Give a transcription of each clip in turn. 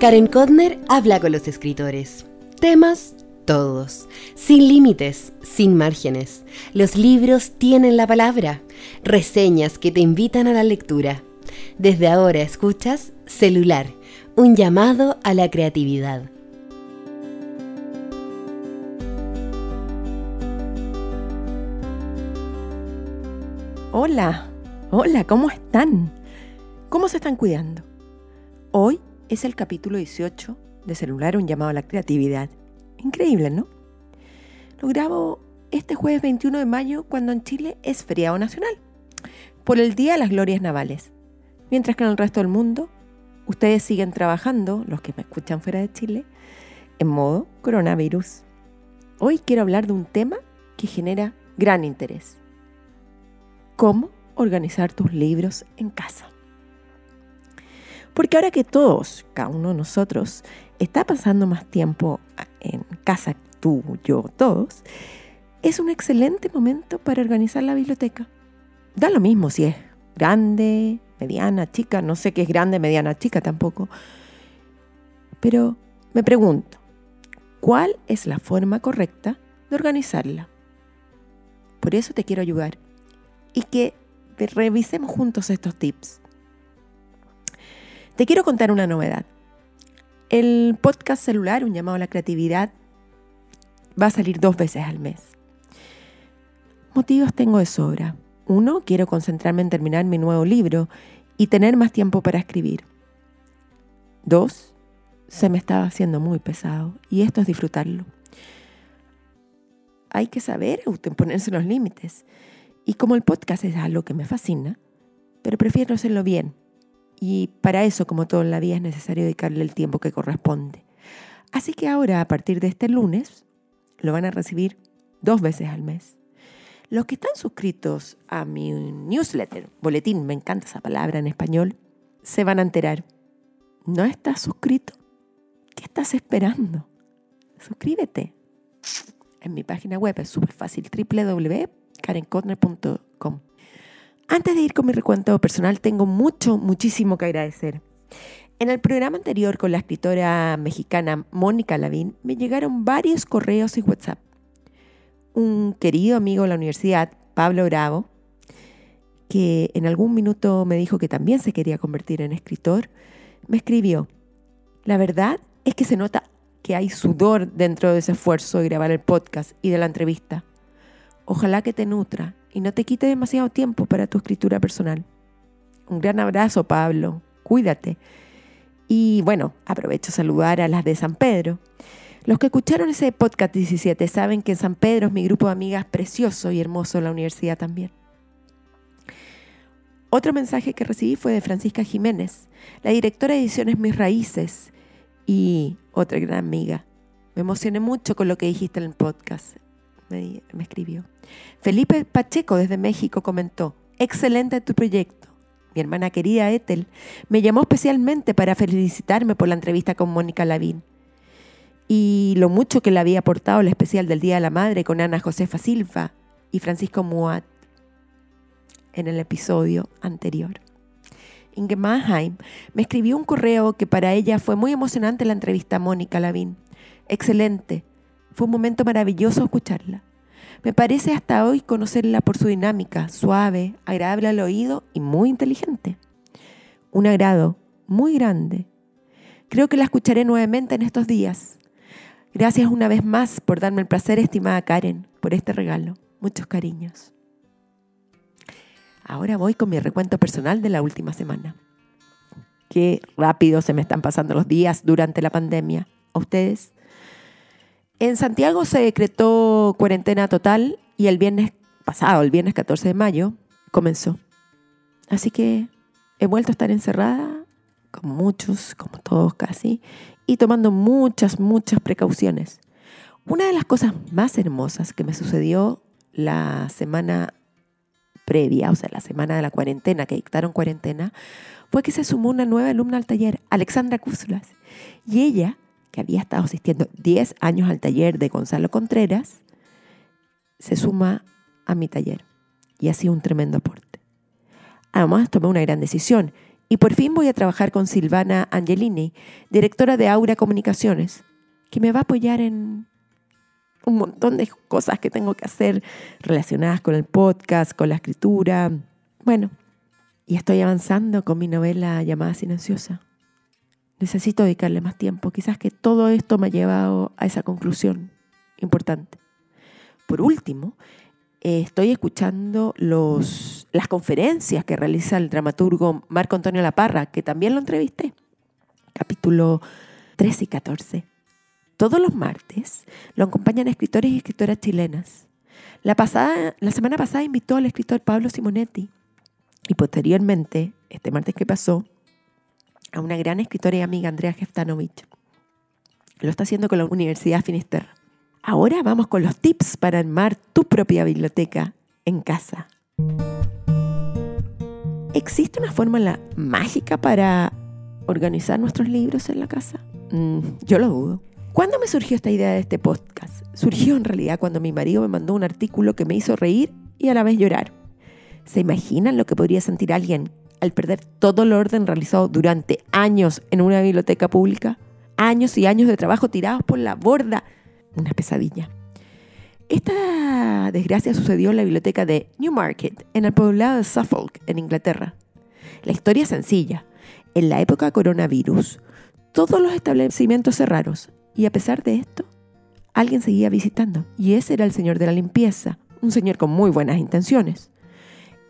Karen Kodner habla con los escritores. Temas todos, sin límites, sin márgenes. Los libros tienen la palabra, reseñas que te invitan a la lectura. Desde ahora escuchas Celular, un llamado a la creatividad. Hola, hola, ¿cómo están? ¿Cómo se están cuidando? Hoy es el capítulo 18 de Celular, un llamado a la creatividad. Increíble, ¿no? Lo grabo este jueves 21 de mayo cuando en Chile es feriado nacional, por el Día de las Glorias Navales. Mientras que en el resto del mundo, ustedes siguen trabajando, los que me escuchan fuera de Chile, en modo coronavirus. Hoy quiero hablar de un tema que genera gran interés. ¿Cómo organizar tus libros en casa? Porque ahora que todos, cada uno de nosotros, está pasando más tiempo en casa, tú, yo, todos, es un excelente momento para organizar la biblioteca. Da lo mismo si es grande, mediana, chica, no sé qué es grande, mediana, chica tampoco. Pero me pregunto, ¿cuál es la forma correcta de organizarla? Por eso te quiero ayudar y que revisemos juntos estos tips. Te quiero contar una novedad. El podcast celular, un llamado a la creatividad, va a salir dos veces al mes. Motivos tengo de sobra. Uno, quiero concentrarme en terminar mi nuevo libro y tener más tiempo para escribir. Dos, se me estaba haciendo muy pesado y esto es disfrutarlo. Hay que saber ponerse los límites. Y como el podcast es algo que me fascina, pero prefiero hacerlo bien y para eso, como todo en la vida, es necesario dedicarle el tiempo que corresponde. Así que ahora, a partir de este lunes, lo van a recibir dos veces al mes. Los que están suscritos a mi newsletter, boletín, me encanta esa palabra en español, se van a enterar. ¿No estás suscrito? ¿Qué estás esperando? Suscríbete. En mi página web es súper fácil, www.karenkotner.com. Antes de ir con mi recuento personal, tengo mucho, muchísimo que agradecer. En el programa anterior con la escritora mexicana Mónica Lavín me llegaron varios correos y WhatsApp. Un querido amigo de la universidad, Pablo Bravo, que en algún minuto me dijo que también se quería convertir en escritor, me escribió, la verdad es que se nota que hay sudor dentro de ese esfuerzo de grabar el podcast y de la entrevista. Ojalá que te nutra y no te quite demasiado tiempo para tu escritura personal. Un gran abrazo, Pablo. Cuídate. Y bueno, aprovecho a saludar a las de San Pedro. Los que escucharon ese podcast 17 saben que San Pedro es mi grupo de amigas precioso y hermoso en la universidad también. Otro mensaje que recibí fue de Francisca Jiménez, la directora de ediciones Mis Raíces y otra gran amiga. Me emocioné mucho con lo que dijiste en el podcast me, escribió. Felipe Pacheco desde México comentó, excelente tu proyecto. Mi hermana querida Ethel me llamó especialmente para felicitarme por la entrevista con Mónica Lavín y lo mucho que le había aportado el especial del Día de la Madre con Ana Josefa Silva y Francisco Muat en el episodio anterior. Inge Mannheim me escribió un correo que para ella fue muy emocionante la entrevista a Mónica Lavín. Excelente, fue un momento maravilloso escucharla. Me parece hasta hoy conocerla por su dinámica, suave, agradable al oído y muy inteligente. Un agrado muy grande. Creo que la escucharé nuevamente en estos días. Gracias una vez más por darme el placer, estimada Karen, por este regalo. Muchos cariños. Ahora voy con mi recuento personal de la última semana. Qué rápido se me están pasando los días durante la pandemia. ¿A ustedes? En Santiago se decretó cuarentena total y el viernes pasado, el viernes 14 de mayo, comenzó. Así que he vuelto a estar encerrada, como muchos, como todos casi, y tomando muchas, muchas precauciones. Una de las cosas más hermosas que me sucedió la semana previa, o sea, la semana de la cuarentena, que dictaron cuarentena, fue que se sumó una nueva alumna al taller, Alexandra Cúzulas. Y ella que había estado asistiendo 10 años al taller de Gonzalo Contreras, se suma a mi taller y ha sido un tremendo aporte. Además, tomé una gran decisión Y por fin voy a trabajar con Silvana Angelini, directora de Aura Comunicaciones, que me va a apoyar en un montón de cosas que tengo que hacer relacionadas con el podcast, con la escritura. Bueno, y estoy avanzando con mi novela llamada Silenciosa. Necesito dedicarle más tiempo. Quizás que todo esto me ha llevado a esa conclusión importante. Por último, eh, estoy escuchando las conferencias que realiza el dramaturgo Marco Antonio Laparra, que también lo entrevisté, capítulo 13 y 14. Todos los martes lo acompañan escritores y escritoras chilenas. La, pasada, la semana pasada invitó al escritor Pablo Simonetti y posteriormente, este martes que pasó, a una gran escritora y amiga, Andrea Jeftanovich. Lo está haciendo con la Universidad Finisterra. Ahora vamos con los tips para armar tu propia biblioteca en casa. ¿Existe una fórmula mágica para organizar nuestros libros en la casa? Mm, yo lo dudo. ¿Cuándo me surgió esta idea de este podcast? Surgió en realidad cuando mi marido me mandó un artículo que me hizo reír y a la vez llorar. ¿Se imaginan lo que podría sentir alguien al perder todo el orden realizado durante años en una biblioteca pública? Años y años de trabajo tirados por la borda una pesadilla. Esta desgracia sucedió en la biblioteca de Newmarket, en el poblado de Suffolk, en Inglaterra. La historia es sencilla. En la época coronavirus, todos los establecimientos cerraron y a pesar de esto, alguien seguía visitando y ese era el señor de la limpieza, un señor con muy buenas intenciones.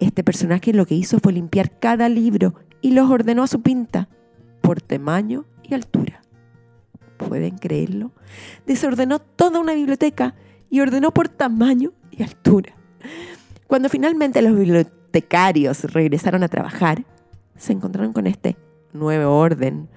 Este personaje lo que hizo fue limpiar cada libro y los ordenó a su pinta, por tamaño y altura. ¿Pueden creerlo? Desordenó toda una biblioteca y ordenó por tamaño y altura. Cuando finalmente los bibliotecarios regresaron a trabajar, se encontraron con este nuevo orden.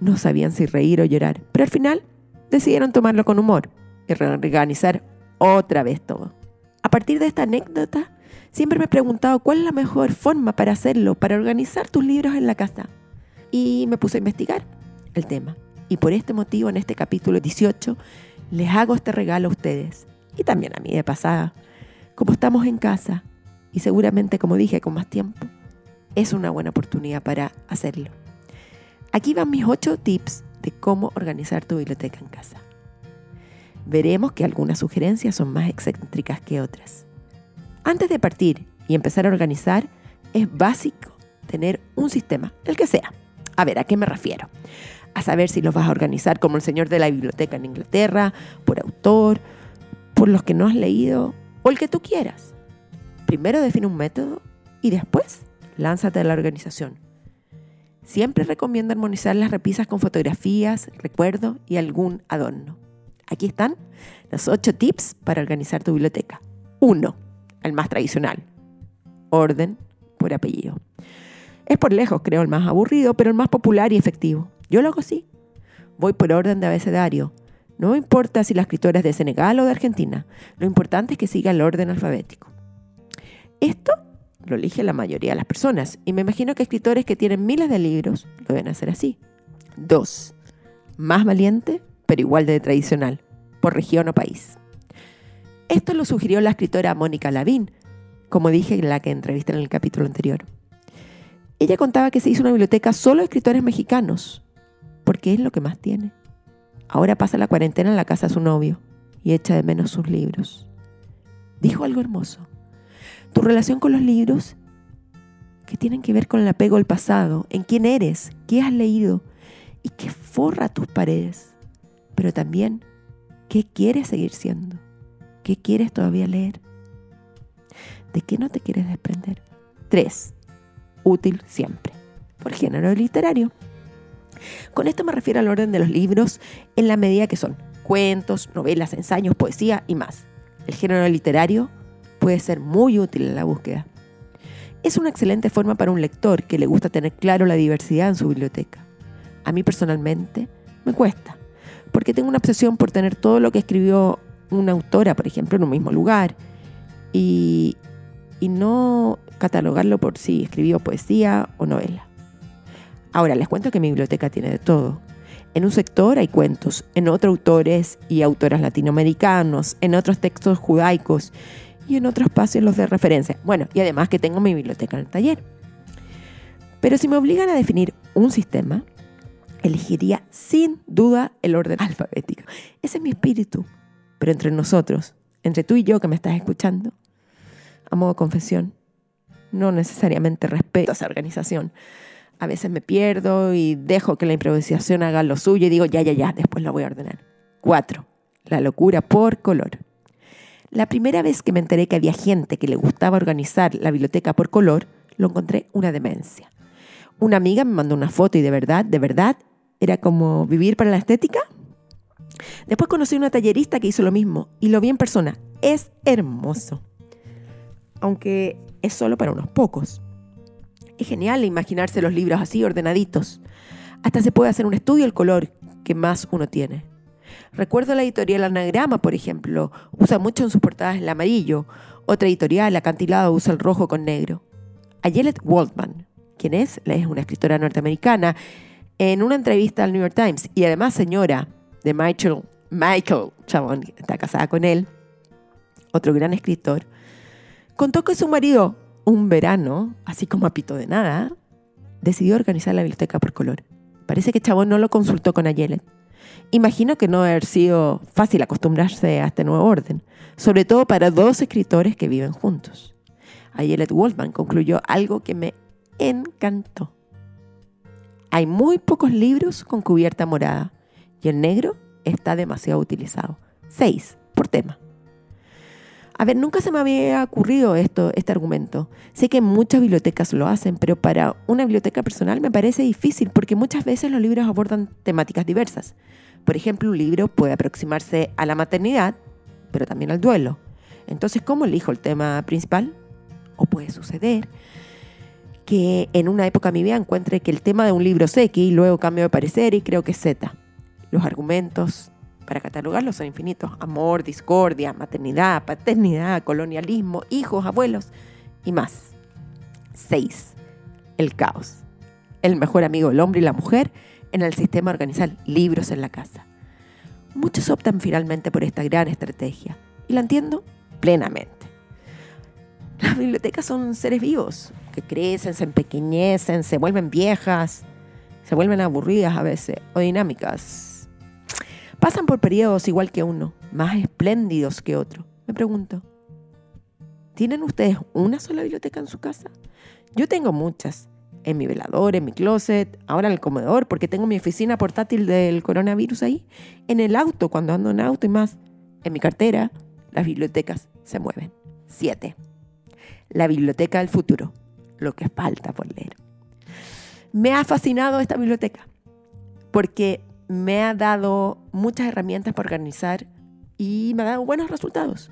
No sabían si reír o llorar, pero al final decidieron tomarlo con humor y reorganizar otra vez todo. A partir de esta anécdota, siempre me he preguntado cuál es la mejor forma para hacerlo, para organizar tus libros en la casa. Y me puse a investigar el tema. Y por este motivo, en este capítulo 18, les hago este regalo a ustedes y también a mí de pasada. Como estamos en casa y seguramente, como dije, con más tiempo, es una buena oportunidad para hacerlo. Aquí van mis 8 tips de cómo organizar tu biblioteca en casa. Veremos que algunas sugerencias son más excéntricas que otras. Antes de partir y empezar a organizar, es básico tener un sistema, el que sea. A ver, ¿a qué me refiero? a saber si los vas a organizar como el señor de la biblioteca en Inglaterra, por autor, por los que no has leído o el que tú quieras. Primero define un método y después lánzate a la organización. Siempre recomiendo armonizar las repisas con fotografías, recuerdos y algún adorno. Aquí están los 8 tips para organizar tu biblioteca. 1. El más tradicional. Orden por apellido. Es por lejos, creo, el más aburrido, pero el más popular y efectivo. Yo lo hago así. Voy por orden de abecedario. No importa si la escritora es de Senegal o de Argentina. Lo importante es que siga el orden alfabético. Esto lo elige la mayoría de las personas y me imagino que escritores que tienen miles de libros lo deben hacer así. Dos, Más valiente, pero igual de tradicional, por región o país. Esto lo sugirió la escritora Mónica Lavín, como dije en la que entrevisté en el capítulo anterior. Ella contaba que se hizo una biblioteca solo de escritores mexicanos, porque es lo que más tiene. Ahora pasa la cuarentena en la casa de su novio y echa de menos sus libros. Dijo algo hermoso. Tu relación con los libros que tienen que ver con el apego al pasado, en quién eres, qué has leído y qué forra tus paredes, pero también qué quieres seguir siendo, qué quieres todavía leer, de qué no te quieres desprender. Tres, útil siempre, por género literario. Con esto me refiero al orden de los libros en la medida que son cuentos, novelas, ensayos, poesía y más. El género literario puede ser muy útil en la búsqueda. Es una excelente forma para un lector que le gusta tener claro la diversidad en su biblioteca. A mí personalmente me cuesta, porque tengo una obsesión por tener todo lo que escribió una autora, por ejemplo, en un mismo lugar, y, y no catalogarlo por si escribió poesía o novela. Ahora, les cuento que mi biblioteca tiene de todo. En un sector hay cuentos, en otro autores y autoras latinoamericanos, en otros textos judaicos y en otros espacios los de referencia. Bueno, y además que tengo mi biblioteca en el taller. Pero si me obligan a definir un sistema, elegiría sin duda el orden alfabético. Ese es mi espíritu. Pero entre nosotros, entre tú y yo que me estás escuchando, a modo confesión, no necesariamente respeto a esa organización. A veces me pierdo y dejo que la improvisación haga lo suyo y digo, ya, ya, ya, después lo voy a ordenar. Cuatro, la locura por color. La primera vez que me enteré que había gente que le gustaba organizar la biblioteca por color, lo encontré una demencia. Una amiga me mandó una foto y de verdad, de verdad, era como vivir para la estética. Después conocí una tallerista que hizo lo mismo y lo vi en persona. Es hermoso. Aunque es solo para unos pocos. Es genial imaginarse los libros así ordenaditos. Hasta se puede hacer un estudio del color que más uno tiene. Recuerdo la editorial Anagrama, por ejemplo, usa mucho en sus portadas el amarillo. Otra editorial, Acantilado, usa el rojo con negro. Ayelet Waldman, quien es, es una escritora norteamericana, en una entrevista al New York Times y además señora de Michael, Michael Chabón, está casada con él, otro gran escritor, contó que su marido, un verano, así como a pito de nada, decidió organizar la biblioteca por color. Parece que Chabón no lo consultó con Ayelet. Imagino que no ha sido fácil acostumbrarse a este nuevo orden, sobre todo para dos escritores que viven juntos. Ayelet Waldman concluyó algo que me encantó. Hay muy pocos libros con cubierta morada y el negro está demasiado utilizado. Seis por tema. A ver, nunca se me había ocurrido esto, este argumento. Sé que muchas bibliotecas lo hacen, pero para una biblioteca personal me parece difícil porque muchas veces los libros abordan temáticas diversas. Por ejemplo, un libro puede aproximarse a la maternidad, pero también al duelo. Entonces, ¿cómo elijo el tema principal? O puede suceder que en una época de mi vida encuentre que el tema de un libro es X y luego cambio de parecer y creo que es Z. Los argumentos para catalogarlos son infinitos. Amor, discordia, maternidad, paternidad, colonialismo, hijos, abuelos y más. 6. El caos. El mejor amigo del hombre y la mujer en el sistema organizar libros en la casa. Muchos optan finalmente por esta gran estrategia y la entiendo plenamente. Las bibliotecas son seres vivos que crecen, se empequeñecen, se vuelven viejas, se vuelven aburridas a veces o dinámicas. Pasan por periodos igual que uno, más espléndidos que otro. Me pregunto, ¿tienen ustedes una sola biblioteca en su casa? Yo tengo muchas. En mi velador, en mi closet, ahora en el comedor, porque tengo mi oficina portátil del coronavirus ahí. En el auto, cuando ando en auto y más. En mi cartera, las bibliotecas se mueven. Siete la biblioteca del futuro, lo que falta por leer. Me ha fascinado esta biblioteca porque me ha dado muchas herramientas para organizar y me ha dado buenos resultados.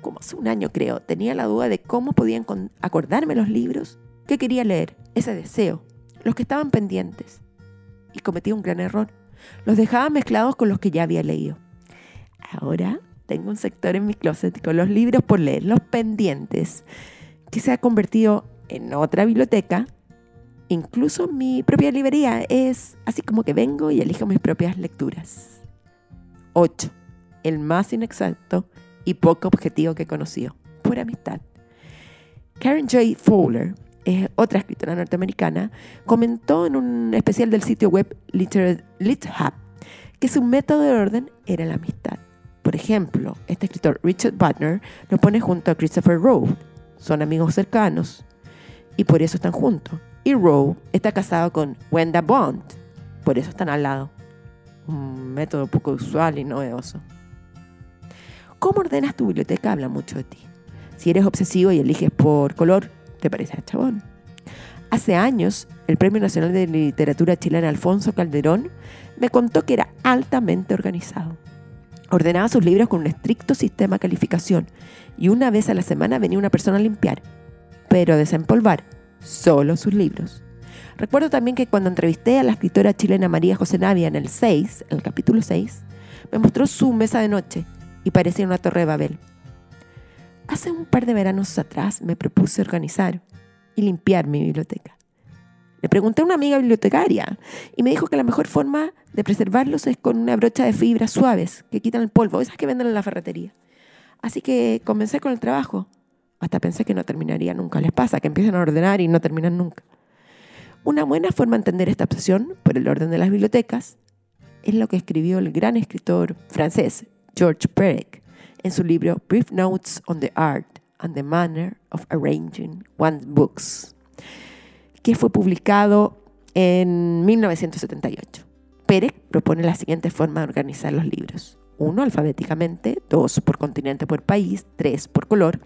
Como hace un año creo, tenía la duda de cómo podían acordarme los libros que quería leer, ese deseo, los que estaban pendientes. Y cometí un gran error. Los dejaba mezclados con los que ya había leído. Ahora tengo un sector en mi closet con los libros por leer, los pendientes que se ha convertido en otra biblioteca. Incluso mi propia librería es así como que vengo y elijo mis propias lecturas. 8. El más inexacto y poco objetivo que he conocido, por amistad. Karen J. Fowler, otra escritora norteamericana, comentó en un especial del sitio web LitHub que su método de orden era la amistad. Por ejemplo, este escritor Richard Butner lo pone junto a Christopher Rowe, son amigos cercanos y por eso están juntos. Y Rowe está casado con Wenda Bond, por eso están al lado. Un método poco usual y novedoso. ¿Cómo ordenas tu biblioteca? Habla mucho de ti. Si eres obsesivo y eliges por color, te parece a chabón. Hace años, el Premio Nacional de Literatura Chilena Alfonso Calderón me contó que era altamente organizado. Ordenaba sus libros con un estricto sistema de calificación y una vez a la semana venía una persona a limpiar, pero a desempolvar solo sus libros. Recuerdo también que cuando entrevisté a la escritora chilena María José Navia en el 6, en el capítulo 6, me mostró su mesa de noche y parecía una torre de Babel. Hace un par de veranos atrás me propuse organizar y limpiar mi biblioteca. Le pregunté a una amiga bibliotecaria y me dijo que la mejor forma de preservarlos es con una brocha de fibras suaves que quitan el polvo, esas que venden en la ferretería. Así que comencé con el trabajo. Hasta pensé que no terminaría nunca. Les pasa que empiezan a ordenar y no terminan nunca. Una buena forma de entender esta obsesión por el orden de las bibliotecas es lo que escribió el gran escritor francés George Perec en su libro Brief Notes on the Art and the Manner of Arranging One's Books, que fue publicado en 1978. Perec propone la siguiente forma de organizar los libros. 1 alfabéticamente, 2 por continente por país, 3 por color,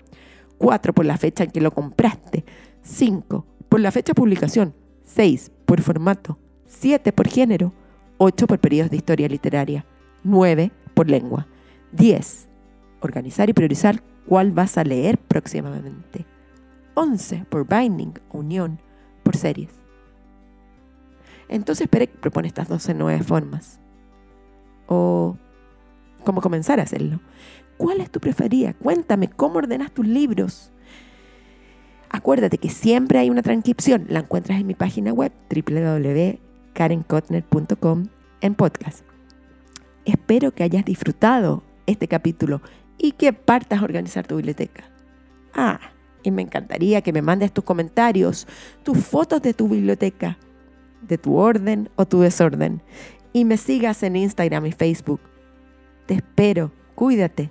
4 por la fecha en que lo compraste, 5 por la fecha de publicación, 6 por formato, 7 por género, 8 por periodos de historia literaria, 9 por lengua, 10 organizar y priorizar cuál vas a leer próximamente, 11 por binding, unión, por series. Entonces Perec propone estas 12 nuevas formas. O cómo comenzar a hacerlo. ¿Cuál es tu preferida? Cuéntame cómo ordenas tus libros. Acuérdate que siempre hay una transcripción. La encuentras en mi página web www.karenkotner.com en podcast. Espero que hayas disfrutado este capítulo y que partas a organizar tu biblioteca. Ah, y me encantaría que me mandes tus comentarios, tus fotos de tu biblioteca, de tu orden o tu desorden, y me sigas en Instagram y Facebook. Te espero, cuídate.